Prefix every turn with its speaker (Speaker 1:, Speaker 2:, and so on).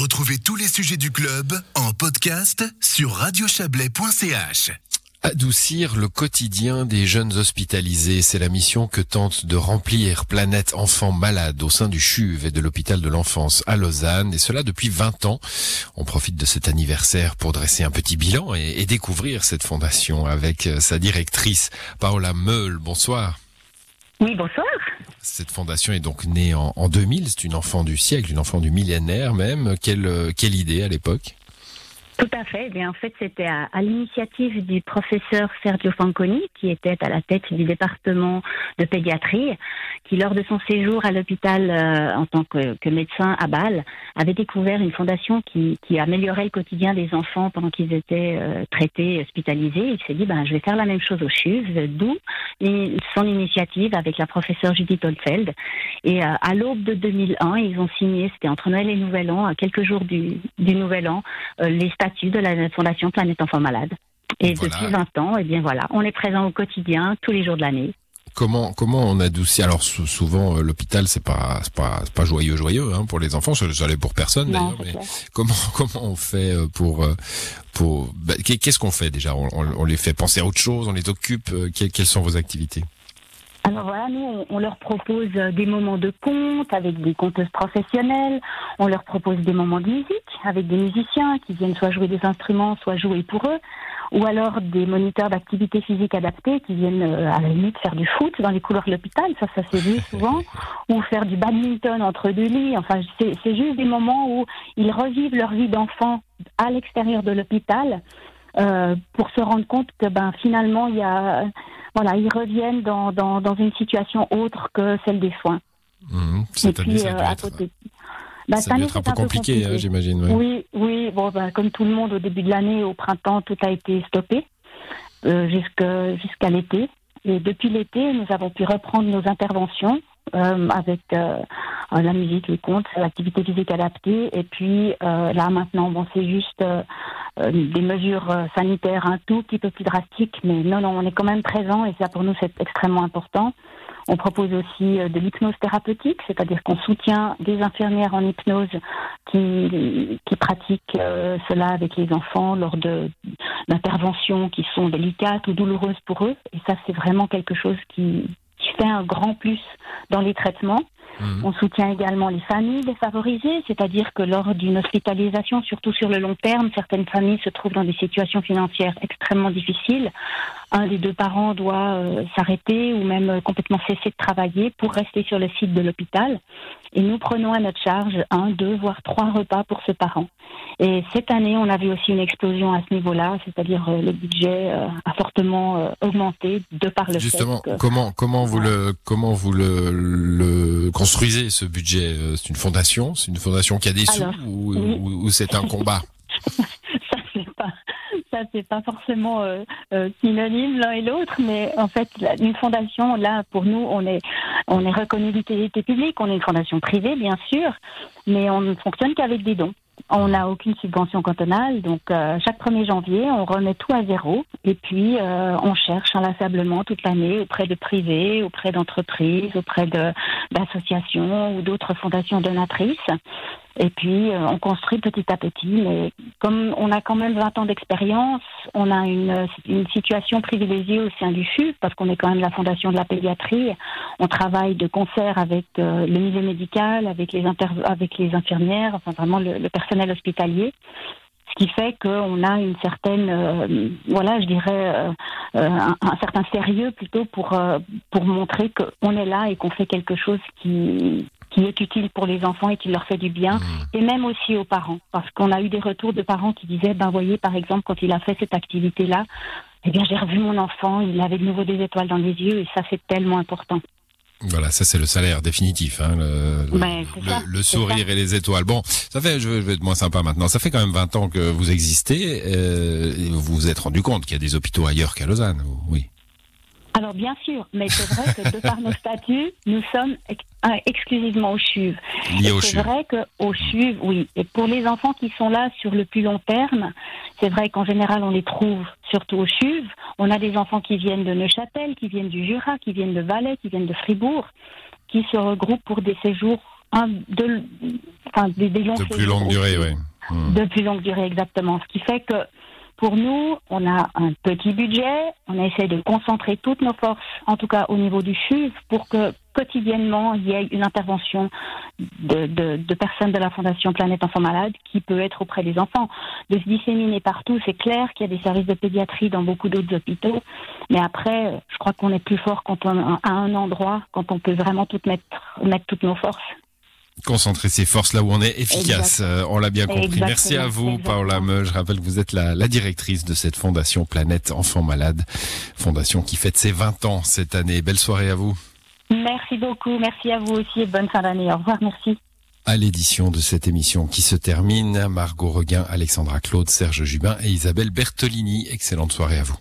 Speaker 1: Retrouvez tous les sujets du club en podcast sur radiochablais.ch.
Speaker 2: Adoucir le quotidien des jeunes hospitalisés, c'est la mission que tente de remplir Planète Enfants Malades au sein du CHUV et de l'hôpital de l'enfance à Lausanne, et cela depuis 20 ans. On profite de cet anniversaire pour dresser un petit bilan et, et découvrir cette fondation avec euh, sa directrice, Paola Meul. Bonsoir.
Speaker 3: Oui, bonsoir.
Speaker 2: Cette fondation est donc née en, en 2000, c'est une enfant du siècle, une enfant du millénaire même. Quelle, euh, quelle idée à l'époque?
Speaker 3: Tout à fait. Eh bien, en fait, c'était à, l'initiative du professeur Sergio Fanconi, qui était à la tête du département de pédiatrie, qui, lors de son séjour à l'hôpital euh, en tant que, médecin à Bâle, avait découvert une fondation qui, améliorait le quotidien des enfants pendant qu'ils étaient euh, traités, hospitalisés. Il s'est dit, ben, je vais faire la même chose au CHUV, d'où son initiative avec la professeure Judith Holfeld. Et euh, à l'aube de 2001, ils ont signé, c'était entre Noël et Nouvel An, à quelques jours du, du Nouvel An, les statuts de la Fondation Planète Enfants Malades. Et
Speaker 2: Voilà.
Speaker 3: depuis 20 ans, eh bien voilà, on est présent au quotidien, tous les jours de l'année.
Speaker 2: Comment comment on adoucit? Alors sou- souvent euh, l'hôpital c'est pas pas pas joyeux joyeux hein, pour les enfants. Ça ça l'est pour personne d'ailleurs. Mais comment comment on fait euh, pour euh, pour bah, qu'est- qu'est-ce qu'on fait déjà? On, les fait penser à autre chose, on les occupe. que- quelles sont vos activités?
Speaker 3: Alors voilà, nous, on, leur propose des moments de conte avec des conteuses professionnelles. On leur propose des moments de musique avec des musiciens qui viennent soit jouer des instruments, soit jouer pour eux. Ou alors des moniteurs d'activité physique adaptée qui viennent euh, à la limite faire du foot dans les couloirs de l'hôpital. Ça, ça s'est vu souvent. Ou faire du badminton entre deux lits. Enfin, c'est juste des moments où ils revivent leur vie d'enfant à l'extérieur de l'hôpital. euh, pour se rendre compte que ben finalement il y a voilà ils reviennent dans, dans, dans une situation autre que celle des soins
Speaker 2: Mhm.
Speaker 3: et puis euh, à
Speaker 2: être,
Speaker 3: côté bah,
Speaker 2: ça
Speaker 3: année,
Speaker 2: être un peu compliqué, hein, j'imagine. ouais.
Speaker 3: oui oui bon ben, comme tout le monde au début de l'année au printemps tout a été stoppé euh, jusqu'à jusqu'à l'été et depuis l'été nous avons pu reprendre nos interventions euh, avec euh, la musique, les contes, l'activité physique adaptée. Et puis euh, là maintenant, bon, c'est juste euh, euh, des mesures euh, sanitaires un tout petit peu plus drastiques, mais non, non, on est quand même présent et ça pour nous c'est extrêmement important. On propose aussi euh, de l'hypnose thérapeutique, c'est-à-dire qu'on soutient des infirmières en hypnose qui, qui pratiquent euh, cela avec les enfants lors de d'interventions qui sont délicates ou douloureuses pour eux. Et ça, c'est vraiment quelque chose qui, qui fait un grand plus dans les traitements.
Speaker 2: Mhm.
Speaker 3: On soutient également les familles défavorisées, c'est-à-dire que lors d'une hospitalisation, surtout sur le long terme, certaines familles se trouvent dans des situations financières extrêmement difficiles. Un des deux parents doit euh, s'arrêter ou même euh, complètement cesser de travailler pour rester sur le site de l'hôpital. Et nous prenons à notre charge un, deux, voire trois repas pour ce parent. Et cette année, on a vu aussi une explosion à ce niveau-là, c'est-à-dire euh, le budget a fortement augmenté de par le
Speaker 2: Justement,
Speaker 3: fait que...
Speaker 2: comment comment vous le comment vous le, le construisez ce budget? C'est une fondation, c'est une fondation qui a des sous ou,
Speaker 3: oui.
Speaker 2: ou- ou c'est un combat?
Speaker 3: Ça c'est pas forcément euh, euh, synonyme l'un et l'autre mais en fait une fondation là pour nous on est on est reconnu d'utilité publique on est une fondation privée bien sûr mais on ne fonctionne qu'avec des dons on n'a aucune subvention cantonale, donc euh, chaque 1er janvier, on remet tout à zéro et puis on cherche inlassablement toute l'année auprès de privés, auprès d'entreprises, auprès d'associations ou d'autres fondations donatrices. Et puis, euh, on construit petit à petit. Mais comme on a quand même 20 ans d'expérience, on a une, une situation privilégiée au sein du FU, parce qu'on est quand même la fondation de la pédiatrie. On travaille de concert avec euh, le milieu médical, avec les, inter- avec les infirmières, enfin vraiment le, le personnel hospitalier. Ce qui fait qu'on a une certaine, euh, voilà, je dirais, euh, euh, un, certain sérieux plutôt pour, pour montrer qu'on est là et qu'on fait quelque chose qui, qui est utile pour les enfants et qui leur fait du bien,
Speaker 2: Mhm.
Speaker 3: et même aussi aux parents, parce qu'on a eu des retours de parents qui disaient, ben voyez, par exemple, quand il a fait cette activité-là, eh bien j'ai revu mon enfant, il avait de nouveau des étoiles dans les yeux, et ça c'est tellement important.
Speaker 2: Voilà, ça c'est le salaire définitif, hein, le,
Speaker 3: Ben, c'est
Speaker 2: le-
Speaker 3: ça,
Speaker 2: le
Speaker 3: c'est
Speaker 2: sourire et les étoiles. Bon, ça fait, je vais je vais être moins sympa maintenant. Ça fait quand même 20 ans que vous existez. Euh, et vous vous êtes rendu compte qu'il y a des hôpitaux ailleurs qu'à Lausanne, oui.
Speaker 3: Alors bien sûr, mais c'est vrai que de par nos statuts, nous sommes ex- exclusivement au CHUV. C'est vrai qu'au CHUV, oui. Et pour les enfants qui sont là sur le plus long terme, c'est vrai qu'en général, on les trouve surtout au CHUV. On a des enfants qui viennent de Neuchâtel, qui viennent du Jura, qui viennent de Valais, qui viennent de Fribourg, qui se regroupent pour des séjours de, enfin, des, des longs
Speaker 2: De plus longue durée, oui. Hmm.
Speaker 3: De plus longue durée, exactement. Ce qui fait que pour nous, on a un petit budget, on essaie de concentrer toutes nos forces, en tout cas au niveau du CHUV, pour que quotidiennement il y ait une intervention de, de- de personnes de la Fondation Planète Enfants Malades qui peut être auprès des enfants. De se disséminer partout, c'est clair qu'il y a des services de pédiatrie dans beaucoup d'autres hôpitaux, mais après, je crois qu'on est plus fort quand on à un endroit, quand on peut vraiment tout mettre, mettre toutes nos forces.
Speaker 2: Concentrer ses forces là où on est efficace. Euh, on l'a bien compris.
Speaker 3: Exactement,
Speaker 2: Merci à vous,
Speaker 3: exactement.
Speaker 2: Paola Meu. Je rappelle que vous êtes la, la directrice de cette fondation Planète Enfants Malades. Fondation qui fête ses 20 ans cette année. Belle soirée à vous.
Speaker 3: Merci beaucoup, merci à vous aussi et bonne fin d'année. Au revoir, merci.
Speaker 2: À l'édition de cette émission qui se termine, Margot Reguin, Alexandra Claude, Serge Jubin et Isabelle Bertolini. Excellente soirée à vous.